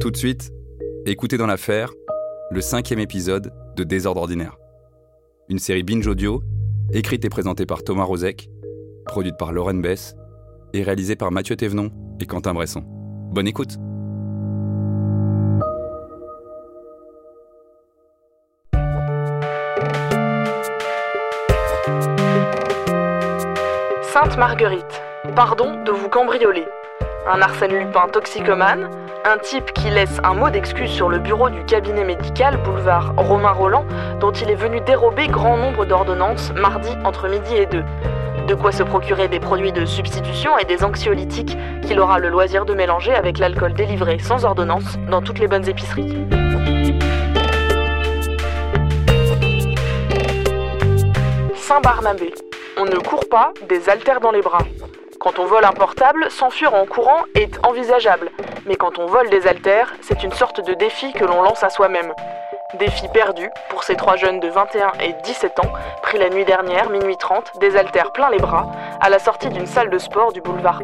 Tout de suite, écoutez dans l'affaire le cinquième épisode de Désordre ordinaire. Une série binge audio, écrite et présentée par Thomas Rozek, produite par Lauren Bess et réalisée par Mathieu Thévenon et Quentin Bresson. Bonne écoute Sainte Marguerite, pardon de vous cambrioler. Un Arsène Lupin toxicomane, un type qui laisse un mot d'excuse sur le bureau du cabinet médical boulevard Romain Roland, dont il est venu dérober grand nombre d'ordonnances mardi entre midi et deux. De quoi se procurer des produits de substitution et des anxiolytiques qu'il aura le loisir de mélanger avec l'alcool délivré sans ordonnance dans toutes les bonnes épiceries. Saint-Barnabé. On ne court pas des haltères dans les bras. Quand on vole un portable, s'enfuir en courant est envisageable. Mais quand on vole des haltères, c'est une sorte de défi que l'on lance à soi-même. Défi perdu pour ces trois jeunes de 21 et 17 ans, pris la nuit dernière, minuit 30, des haltères plein les bras, à la sortie d'une salle de sport du boulevard.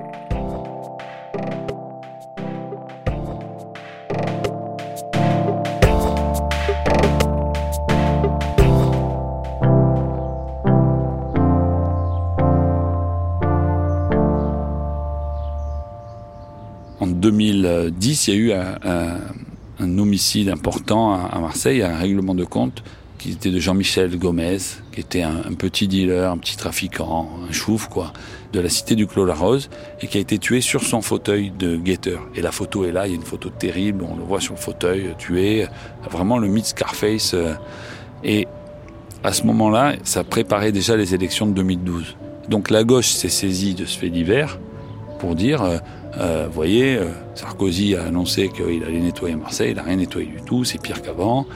2010, il y a eu un, homicide important à, Marseille, un règlement de compte qui était de Jean-Michel Gomez, qui était un, petit dealer, un petit trafiquant, un chouf, quoi, de la cité du Clos-la-Rose, et qui a été tué sur son fauteuil de guetteur. Et la photo est là, il y a une photo terrible, on le voit sur le fauteuil, euh, tué, vraiment le mythe Scarface. euh, et à ce moment-là, ça préparait déjà les élections de 2012. Donc la gauche s'est saisie de ce fait divers pour dire, euh, euh, voyez, euh, Sarkozy a annoncé qu'il allait nettoyer Marseille, il n'a rien nettoyé du tout, c'est pire qu'avant.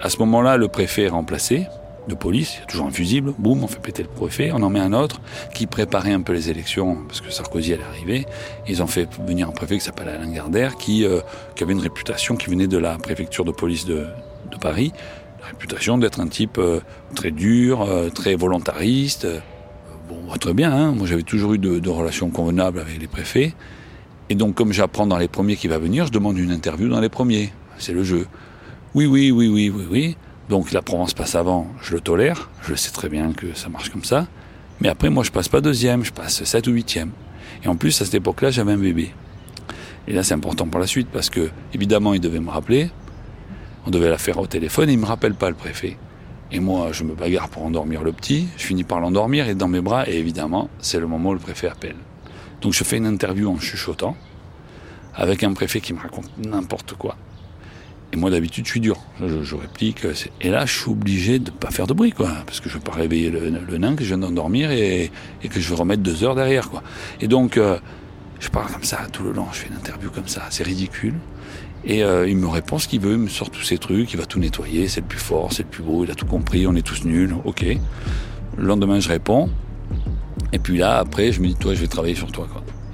À ce moment-là, le préfet est remplacé de police, il y a toujours un fusible, boum, on fait péter le préfet, on en met un autre qui préparait un peu les élections parce que Sarkozy allait arriver. Ils ont fait venir un préfet qui s'appelle Alain Gardère qui, euh, qui avait une réputation qui venait de la préfecture de police de, de Paris, la réputation d'être un type euh, très dur, euh, très volontariste. euh, Bon, très bien, hein. moi j'avais toujours eu de, de relations convenables avec les préfets. Et donc comme j'apprends dans les premiers qui va venir, je demande une interview dans les premiers. C'est le jeu. Oui, oui, oui, oui, oui, oui. Donc la Provence passe avant, je le tolère, je sais très bien que ça marche comme ça. Mais après, moi je passe pas deuxième, je passe sept ou huitième. Et en plus, à cette époque-là, j'avais un bébé. Et là, c'est important pour la suite parce que, évidemment, il devait me rappeler. On devait la faire au téléphone et il me rappelle pas le préfet. Et moi, je me bagarre pour endormir le petit. Je finis par l'endormir et dans mes bras. Et évidemment, c'est le moment où le préfet appelle. Donc je fais une interview en chuchotant avec un préfet qui me raconte n'importe quoi. Et moi, d'habitude, je suis dur. Je, réplique. Et là, je suis obligé de pas faire de bruit, quoi. Parce que je veux pas réveiller le, nain que je viens d'endormir et, que je veux remettre deux heures derrière, quoi. Et donc, euh, je parle comme ça tout le long. Je fais une interview comme ça. C'est ridicule. Et euh, il me répond ce qu'il veut, il me sort tous ces trucs, il va tout nettoyer, c'est le plus fort, c'est le plus beau, il a tout compris, on est tous nuls, ok. Le lendemain, je réponds. Et puis là, après, je me dis, toi, je vais travailler sur toi.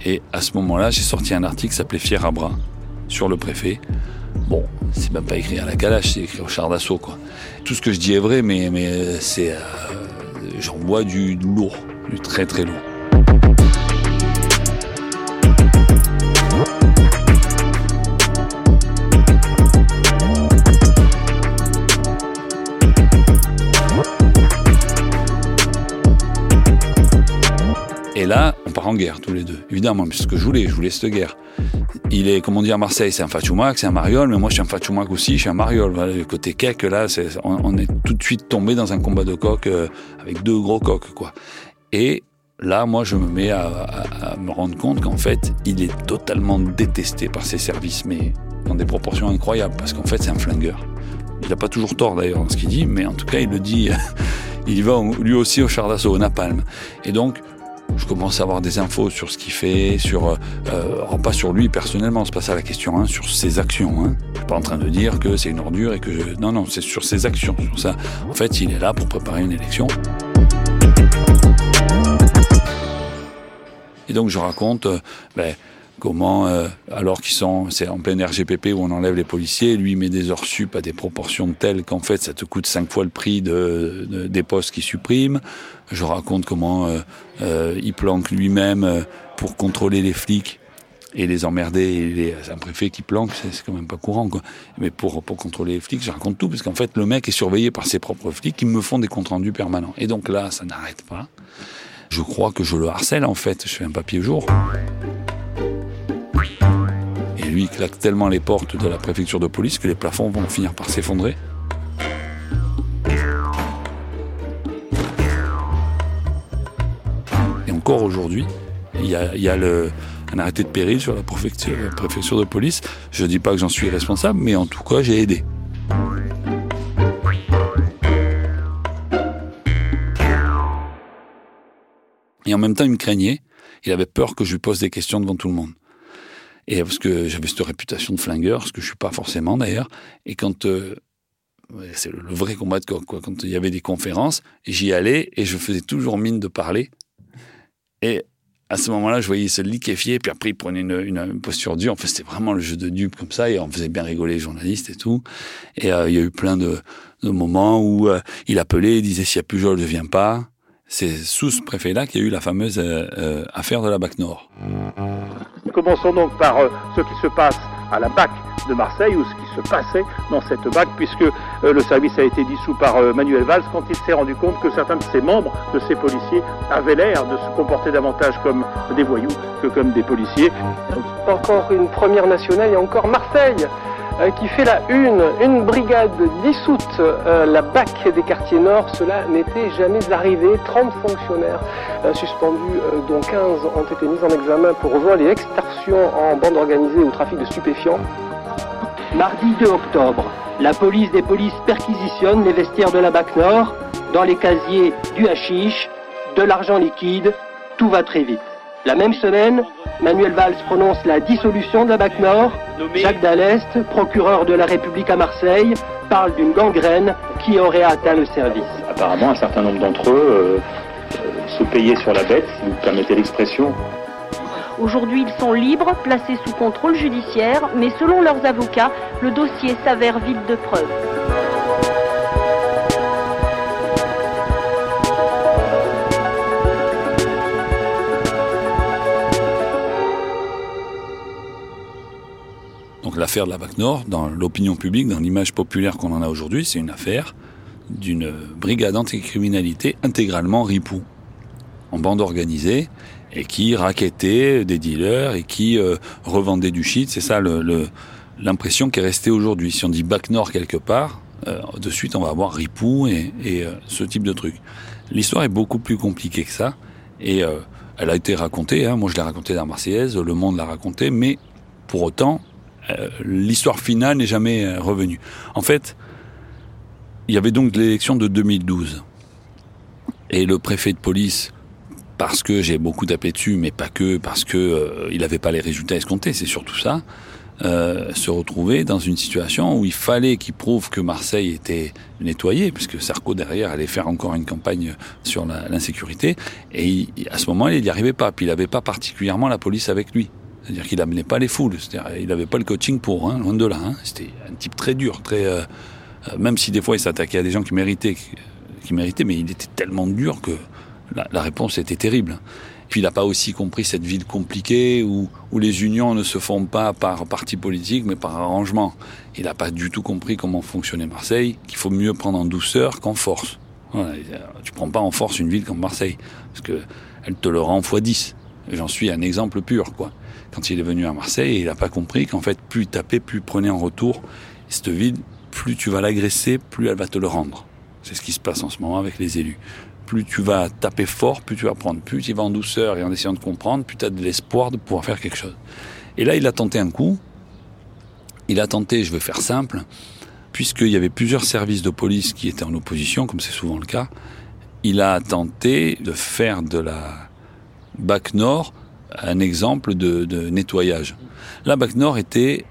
Et à ce moment-là, j'ai sorti un article qui s'appelait Fier à bras sur le préfet. Bon, c'est même pas écrit à la calache, c'est écrit au char d'assaut. Tout ce que je dis est vrai, mais, mais euh, c'est, euh, j'en vois du, du lourd, du très très lourd. Et là, on part en guerre tous les deux. Évidemment, mais c'est ce que je voulais, je voulais cette guerre. Il est, comme on dit à Marseille, c'est un Fatchoumac, c'est un Mariol, mais moi je suis un Fatchoumac aussi, je suis un Mariol. Le côté kek, là, on, est tout de suite tombé dans un combat de coq euh, avec deux gros coqs, quoi. Et là, moi, je me mets à, à- me rendre compte qu'en fait, il est totalement détesté par ses services, mais dans des proportions incroyables, parce qu'en fait, c'est un flingueur. Il n'a pas toujours tort d'ailleurs dans ce qu'il dit, mais en tout cas, il le dit. il va lui aussi au char d'assaut, au napalm. Et donc, je commence à avoir des infos sur ce qu'il fait, sur euh, alors pas sur lui personnellement, c'est pas ça la question, hein, sur ses actions. Hein. Je suis pas en train de dire que c'est une ordure et que non non, c'est sur ses actions, sur ça. En fait, il est là pour préparer une élection. Et donc je raconte euh, ben, comment, euh, alors qu'ils sont, c'est en plein RGPP où on enlève les policiers, lui met des heures sup à des proportions telles qu'en fait ça te coûte cinq fois le prix de, de- des postes qu'il supprime. Je raconte comment euh, euh, il planque lui-même pour contrôler les flics et les emmerder et les, un préfet qui planque, c'est quand même pas courant. Mais pour, pour contrôler les flics, je raconte tout, parce qu'en fait, le mec est surveillé par ses propres flics qui me font des comptes rendus permanents. Et donc là, ça n'arrête pas. Je crois que je le harcèle, en fait. Je fais un papier jour. Et lui, claque tellement les portes de la préfecture de police que les plafonds vont finir par s'effondrer. Et encore aujourd'hui, il y a, un arrêté de péril sur la préfecture, la préfecture de police. Je ne dis pas que j'en suis responsable, mais en tout cas, j'ai aidé. Et en même temps, il me craignait. Il avait peur que je lui pose des questions devant tout le monde. Et parce que j'avais cette réputation de flingueur, ce que je suis pas forcément d'ailleurs. Et quand euh, c'est le vrai combat de coq, quoi. Quand il y avait des conférences, j'y allais et je faisais toujours mine de parler. Et à ce moment-là, je voyais se liquéfier, puis après, il prenait une, une, posture dure. Enfin, c'était vraiment le jeu de dupe comme ça, et on faisait bien rigoler les journalistes et tout. Et euh, il y a eu plein de, de moments où euh, il appelait, il disait s'il n'y a plus Joel, je viens pas. C'est sous ce préfet-là qu'il y a eu la fameuse euh, euh, affaire de la BAC Nord. Commençons donc par euh, ce qui se passe à la BAC de Marseille ou ce qui se passait dans cette BAC puisque euh, le service a été dissous par euh, Manuel Valls quand il s'est rendu compte que certains de ses membres, de ses policiers, avaient l'air de se comporter davantage comme des voyous que comme des policiers. Encore une première nationale et encore Marseille qui fait la une, une brigade dissoute, euh, la BAC des quartiers nord, cela n'était jamais arrivé. 30 fonctionnaires euh, suspendus, euh, dont 15 ont été mis en examen pour vol et extorsion en bande organisée ou trafic de stupéfiants. Mardi 2 octobre, la police des polices perquisitionne les vestiaires de la BAC Nord. Dans les casiers, du hashish, de l'argent liquide, tout va très vite. La même semaine, Manuel Valls prononce la dissolution de la BAC Nord. Jacques Dallest, procureur de la République à Marseille, parle d'une gangrène qui aurait atteint le service. Apparemment, un certain nombre d'entre eux euh, euh, se payaient sur la bête, si vous permettez l'expression. Aujourd'hui, ils sont libres, placés sous contrôle judiciaire, mais selon leurs avocats, le dossier s'avère vide de preuves. L'affaire de la BAC Nord, dans l'opinion publique, dans l'image populaire qu'on en a aujourd'hui, c'est une affaire d'une brigade anticriminalité intégralement ripou, en bande organisée, et qui raquettait des dealers et qui euh, revendait du shit. C'est ça l'impression qui est restée aujourd'hui. Si on dit BAC Nord quelque part, euh, de suite on va avoir ripou et, euh, ce type de truc. L'histoire est beaucoup plus compliquée que ça, et elle a été racontée, hein, moi je l'ai racontée dans la Marseillaise, Le Monde l'a racontée, mais pour autant, l'histoire finale n'est jamais euh, revenue. En fait, il y avait donc l'élection de 2012. Et le préfet de police, parce que j'ai beaucoup tapé dessus, mais pas que, parce que euh, il n'avait pas les résultats escomptés, c'est surtout ça, euh, se retrouvait dans une situation où il fallait qu'il prouve que Marseille était nettoyé, puisque Sarko derrière allait faire encore une campagne sur l'insécurité, et il- à ce moment-là, il n'y arrivait pas, puis il n'avait pas particulièrement la police avec lui. C'est-à-dire qu'il n'amenait pas les foules, c'est-à-dire il n'avait pas le coaching pour, hein, loin de là. Hein. C'était un type très dur, très, euh, euh, même si des fois il s'attaquait à des gens qui méritaient, qui, méritaient, mais il était tellement dur que la, réponse était terrible. Puis il n'a pas aussi compris cette ville compliquée où, où les unions ne se font pas par parti politique, mais par arrangement. Il n'a pas du tout compris comment fonctionnait Marseille, qu'il faut mieux prendre en douceur qu'en force. Voilà, tu prends pas en force une ville comme Marseille, parce que elle te le rend fois 10. Et J'en suis un exemple pur, quoi. Quand il est venu à Marseille, il n'a pas compris qu'en fait, plus il tapait, plus il prenait en retour. Cette ville, plus tu vas l'agresser, plus elle va te le rendre. C'est ce qui se passe en ce moment avec les élus. Plus tu vas taper fort, plus tu vas prendre. Plus tu vas en douceur et en essayant de comprendre, plus tu as de l'espoir de pouvoir faire quelque chose. Et là, il a tenté un coup. Il a tenté, je vais faire simple, puisqu'il y avait plusieurs services de police qui étaient en opposition, comme c'est souvent le cas. Il a tenté de faire de la BAC Nord un exemple de, nettoyage. La BAC Nord était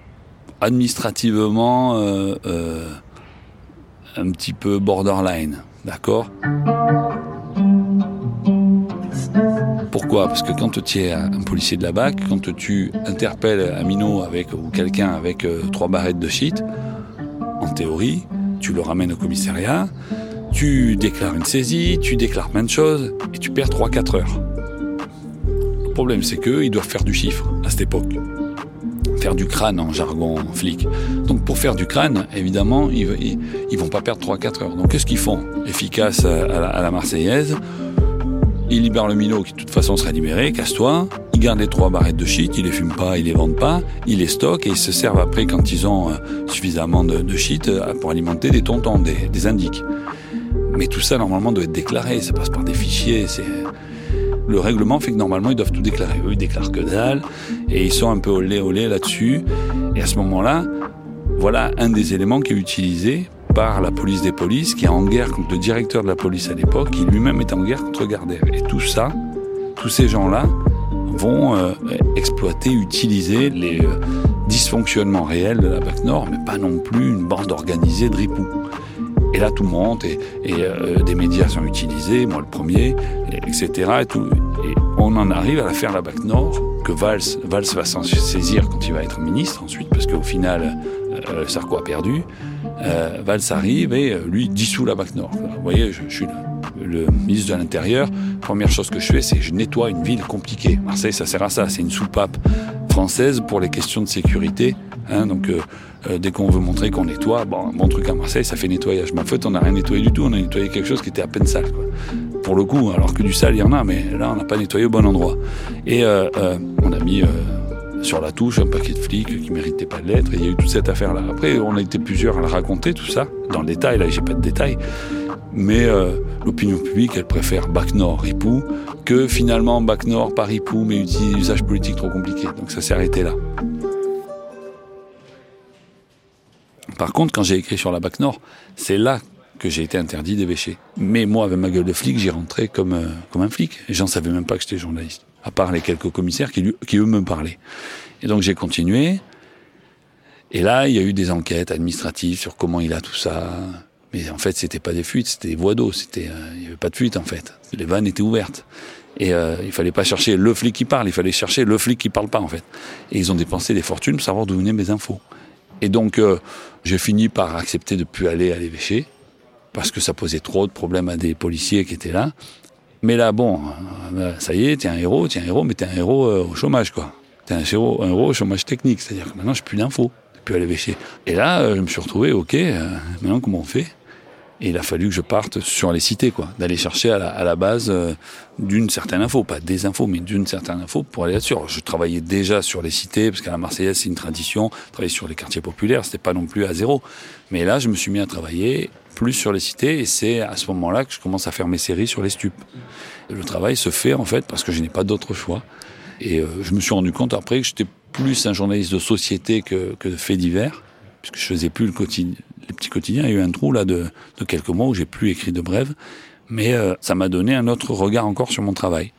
administrativement euh, euh, un petit peu borderline, d'accord? Pourquoi? Parce que quand tu es un policier de la BAC, quand tu interpelles un minot avec, ou quelqu'un avec euh, trois barrettes de shit, en théorie, tu le ramènes au commissariat, tu déclares une saisie, tu déclares plein de choses, et tu perds 3-4 heures. Le problème, c'est qu'ils doivent faire du chiffre à cette époque. Faire du crâne en jargon flic. Donc pour faire du crâne, évidemment, ils, ils, vont pas perdre 3-4 heures. Donc qu'est-ce qu'ils font? Efficace à la, Marseillaise. Ils libèrent le minot qui de toute façon sera libéré, casse-toi. Ils gardent les trois barrettes de shit, ils les fument pas, ils les vendent pas, ils les stockent et ils se servent après quand ils ont euh, suffisamment de, de shit euh, pour alimenter des tontons, des, des indiques. Mais tout ça normalement doit être déclaré, ça passe par des fichiers, c'est le règlement fait que normalement ils doivent tout déclarer. Eux ils déclarent que dalle et ils sont un peu au lait là-dessus. Et à ce moment-là, voilà un des éléments qui est utilisé par la police des polices, qui est en guerre contre le directeur de la police à l'époque, qui lui-même est en guerre contre Gardère. Et tout ça, tous ces gens-là vont euh, exploiter, utiliser les euh, dysfonctionnements réels de la BAC Nord, mais pas non plus une bande organisée de ripoux. Et là, tout monte et, et euh, des médias sont utilisés, moi le premier, etc. Et, tout. et on en arrive à la faire la BAC Nord, que Valls, Valls va s'en saisir quand il va être ministre ensuite, parce qu'au final, euh, Sarko a perdu. Euh, Valls arrive et euh, lui dissout la BAC Nord. Vous voyez, je, je suis le, le, ministre de l'Intérieur. Première chose que je fais, c'est je nettoie une ville compliquée. Marseille, ça sert à ça. C'est une soupape française pour les questions de sécurité. Hein, donc, euh, euh, dès qu'on veut montrer qu'on nettoie, bon, truc à Marseille, ça fait nettoyage. Mais en fait, on n'a rien nettoyé du tout. On a nettoyé quelque chose qui était à peine sale. Pour le coup, alors que du sale, il y en a, mais là, on n'a pas nettoyé au bon endroit. Et euh, on a mis sur la touche un paquet de flics qui méritaient pas de l'être. Et il y a eu toute cette affaire-là. Après, on a été plusieurs à le raconter, tout ça, dans le détail. Là, j'ai pas de détails. Mais l'opinion publique, elle préfère Bac Nord, Ripou, que finalement Bac Nord, pas Ripou, mais usage politique trop compliqué. Donc ça s'est arrêté là. Par contre, quand j'ai écrit sur la Bac Nord, c'est là que j'ai été interdit d'évêcher. Mais moi, avec ma gueule de flic, j'y rentrais comme, euh, comme un flic. Et j'en savais même pas que j'étais journaliste. À part les quelques commissaires qui, qui eux me parlaient. Et donc j'ai continué. Et là, il y a eu des enquêtes administratives sur comment il a tout ça. Mais en fait, c'était pas des fuites, c'était des voies d'eau. C'était, euh, il y avait pas de fuite en fait. Les vannes étaient ouvertes. Et euh, il fallait pas chercher le flic qui parle, il fallait chercher le flic qui parle pas en fait. Et ils ont dépensé des fortunes pour savoir d'où venaient mes infos. Et donc, euh, j'ai fini par accepter de plus aller à l'évêché, parce que ça posait trop de problèmes à des policiers qui étaient là. Mais là, bon, euh, ça y est, t'es un héros, t'es un héros, mais t'es un héros euh, au chômage, quoi. T'es un héros, un héros au chômage technique, c'est-à-dire que maintenant, j'ai plus d'infos, plus à l'évêché. Et là, je me suis retrouvé, ok, maintenant, comment on fait? Et il a fallu que je parte sur les cités, quoi, d'aller chercher à la, base euh, d'une certaine info, pas des infos, mais d'une certaine info pour aller là-dessus. Je travaillais déjà sur les cités, parce qu'à la Marseillaise, c'est une tradition, travailler sur les quartiers populaires, c'était pas non plus à zéro. Mais là, je me suis mis à travailler plus sur les cités, et c'est à ce moment-là que je commence à faire mes séries sur les stupes. Le travail se fait, en fait, parce que je n'ai pas d'autre choix. Et euh, je me suis rendu compte après que j'étais plus un journaliste de société que, que de faits divers, puisque je faisais plus le quotidien, les petits quotidiens. Il y a eu un trou là de, de quelques mois où j'ai plus écrit de brèves, mais euh, ça m'a donné un autre regard encore sur mon travail.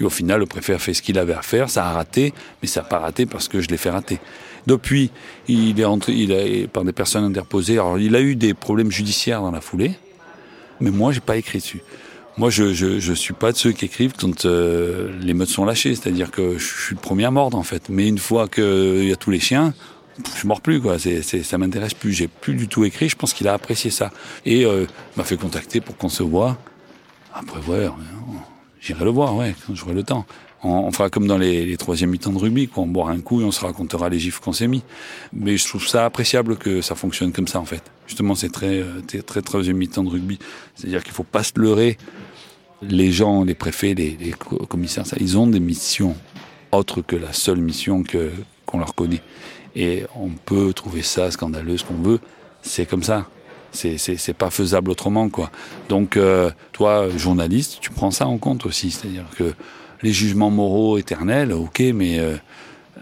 Et au final, le préfet a fait ce qu'il avait à faire, ça a raté, mais ça n'a pas raté parce que je l'ai fait rater. Depuis, il est entré, il a, par des personnes interposées. Alors, il a eu des problèmes judiciaires dans la foulée, mais moi, j'ai pas écrit dessus. Moi, je, je, je suis pas de ceux qui écrivent quand euh, les meutes sont lâchées, c'est-à-dire que je suis le premier à mordre en fait. Mais une fois qu'il y a tous les chiens, je mords plus quoi. Ça m'intéresse plus. J'ai plus du tout écrit. Je pense qu'il a apprécié ça et euh, m'a fait contacter pour qu'on se voit. Après, ouais, j'irai le voir, ouais, quand j'aurai le temps. On, fera comme dans les, troisième mi-temps de rugby, quoi. On boira un coup et on se racontera les gifs qu'on s'est mis. Mais je trouve ça appréciable que ça fonctionne comme ça en fait. Justement, c'est très, très, très troisième mi-temps de rugby. C'est-à-dire qu'il faut pas se leurrer. Les gens, les préfets, les, les commissaires, ça, ils ont des missions autres que la seule mission que qu'on leur connaît. Et on peut trouver ça scandaleux, ce qu'on veut. C'est comme ça. C'est, pas faisable autrement, quoi. Donc, euh, toi, journaliste, tu prends ça en compte aussi. C'est-à-dire que les jugements moraux éternels, ok, mais euh,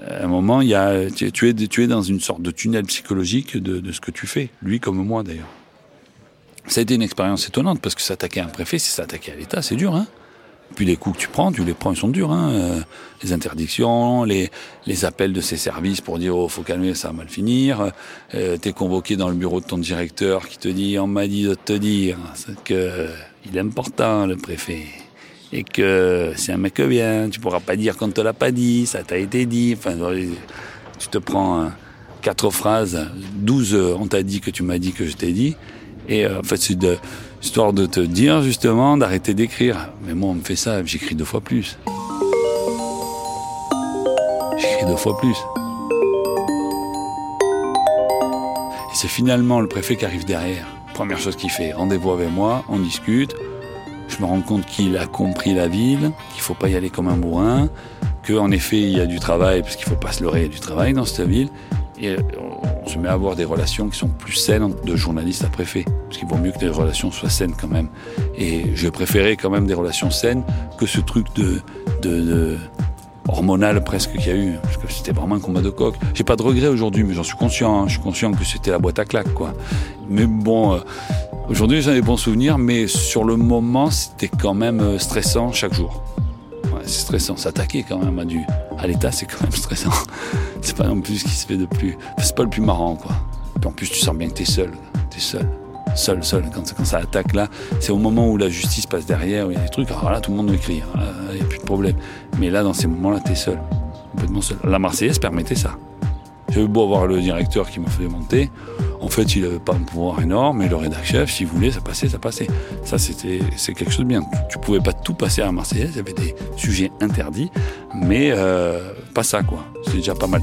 à un moment, il y a, tu, tu, es, tu es dans une sorte de tunnel psychologique de, de ce que tu fais. Lui comme moi, d'ailleurs. Ça a été une expérience étonnante parce que s'attaquer à un préfet, c'est s'attaquer à l'État, c'est dur, hein. Puis les coups que tu prends, tu les prends, ils sont durs. Hein. Euh, les interdictions, les, les appels de ses services pour dire oh faut calmer, ça va mal finir. Euh, T'es convoqué dans le bureau de ton directeur qui te dit on m'a dit de te dire que il est important le préfet et que c'est un mec bien. Tu pourras pas dire qu'on te l'a pas dit, ça t'a été dit. Enfin, tu te prends quatre phrases, douze on t'a dit que tu m'as dit que je t'ai dit. Et euh, en fait, c'est de, histoire de te dire justement d'arrêter d'écrire. Mais moi, on me fait ça, j'écris deux fois plus. pris deux fois plus. Et c'est finalement le préfet qui arrive derrière. Première chose qu'il fait, rendez-vous avec moi, on discute. Je me rends compte qu'il a compris la ville, qu'il faut pas y aller comme un bourrin, qu'en effet il y a du travail, parce qu'il faut pas se leurrer, il y a du travail dans cette ville. On se met à avoir des relations qui sont plus saines de journaliste à préfet. Parce qu'il vaut mieux que les relations soient saines quand même. Et je préférais quand même des relations saines que ce truc de, hormonal presque qu'il y a eu. Parce que c'était vraiment un combat de coq. J'ai pas de regrets aujourd'hui, mais j'en suis conscient. Hein. Je suis conscient que c'était la boîte à claques, quoi. Mais bon, euh, aujourd'hui j'en ai des bons souvenirs, mais sur le moment c'était quand même euh, stressant chaque jour. C'est stressant. S'attaquer quand même à du, à l'État, c'est quand même stressant. c'est pas non plus ce qui se fait de plus. C'est pas le plus marrant, quoi. Puis en plus, tu sens bien que t'es seul. T'es seul. Seul, seul. Quand, ça attaque là, c'est au moment où la justice passe derrière, où il y a des trucs. Alors là, tout le monde écrit. Il n'y a plus de problème. Mais là, dans ces moments-là, t'es seul. Complètement seul. La Marseillaise permettait ça. J'avais beau avoir le directeur qui m'a fait monter. En fait, il n'avait pas un pouvoir énorme, mais le rédacteur chef, s'il voulait, ça passait, ça passait. Ça, c'était, quelque chose de bien. Tu, tu pouvais pas tout passer à la Marseillaise, il y avait des sujets interdits, mais euh, pas ça, quoi. C'est déjà pas mal.